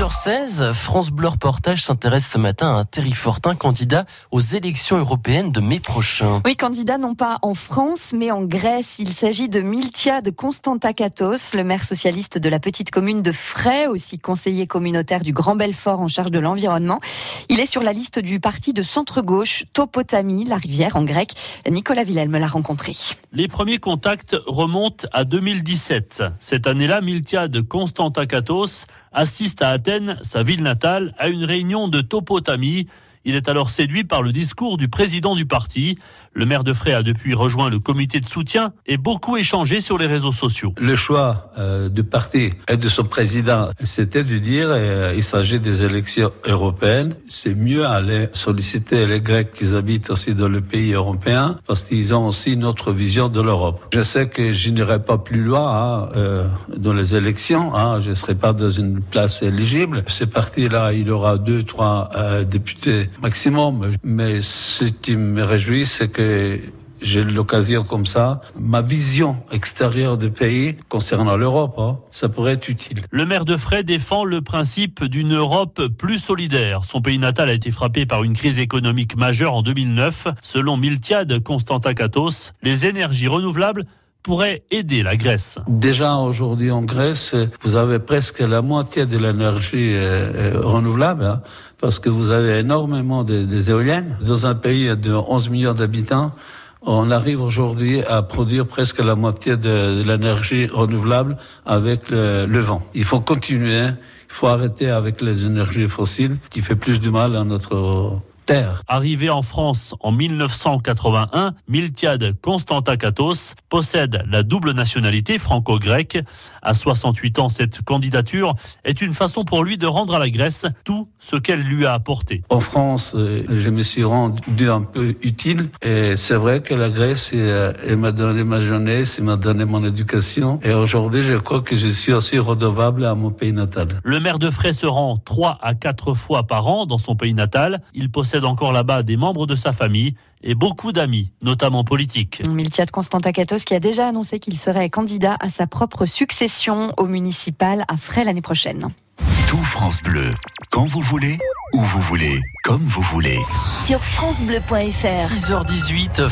6h16, France Bleu Reportage s'intéresse ce matin à un Terry Fortin, candidat aux élections européennes de mai prochain. Oui, candidat non pas en France, mais en Grèce. Il s'agit de Miltiade Constantakatos, le maire socialiste de la petite commune de Fray, aussi conseiller communautaire du Grand Belfort en charge de l'environnement. Il est sur la liste du parti de centre-gauche Topotami, la rivière en grec. Nicolas Villelme l'a rencontré. Les premiers contacts remontent à 2017. Cette année-là, Miltiade Constantakatos assiste à Athènes, sa ville natale, à une réunion de Topotami. Il est alors séduit par le discours du président du parti. Le maire de Fray a depuis rejoint le comité de soutien et beaucoup échangé sur les réseaux sociaux. Le choix euh, du parti et de son président, c'était de dire euh, il s'agit des élections européennes. C'est mieux aller solliciter les Grecs qui habitent aussi dans le pays européen parce qu'ils ont aussi une autre vision de l'Europe. Je sais que je n'irai pas plus loin hein, euh, dans les élections. Hein, je ne serai pas dans une place éligible. Ce parti-là, il aura deux, trois députés maximum. Mais ce qui me réjouit, c'est que j'ai l'occasion comme ça, ma vision extérieure du pays concernant l'Europe, hein, ça pourrait être utile. Le maire de Fray défend le principe d'une Europe plus solidaire. Son pays natal a été frappé par une crise économique majeure en 2009. Selon Miltiade Constantakatos, les énergies renouvelables pourraient aider la Grèce. Déjà aujourd'hui en Grèce, vous avez presque la moitié de l'énergie euh, euh, renouvelable, hein, parce que vous avez énormément de, des éoliennes. Dans un pays de 11 millions d'habitants, on arrive aujourd'hui à produire presque la moitié de, de l'énergie renouvelable avec le, le, vent. Il faut continuer, il faut arrêter avec les énergies fossiles qui fait plus du mal à notre terre. Arrivé en France en 1981, Miltiade Constantakatos possède la double nationalité franco-grecque. À 68 ans, cette candidature est une façon pour lui de rendre à la Grèce tout ce qu'elle lui a apporté. En France, euh, je me suis rendu un peu utile et c'est vrai que la Grèce euh, elle m'a donné ma jeunesse, elle m'a donné mon éducation et aujourd'hui, je crois que je suis aussi redevable à mon pays natal. Le maire de Fray se rend trois à quatre fois par an dans son pays natal. Il possède encore là-bas des membres de sa famille et beaucoup d'amis, notamment politiques. Miltiade Constantakatos qui a déjà annoncé qu'il serait candidat à sa propre succession au municipal à Fray l'année prochaine. Tout France Bleu, quand vous voulez, où vous voulez, comme vous voulez. Sur francebleu.fr 6h18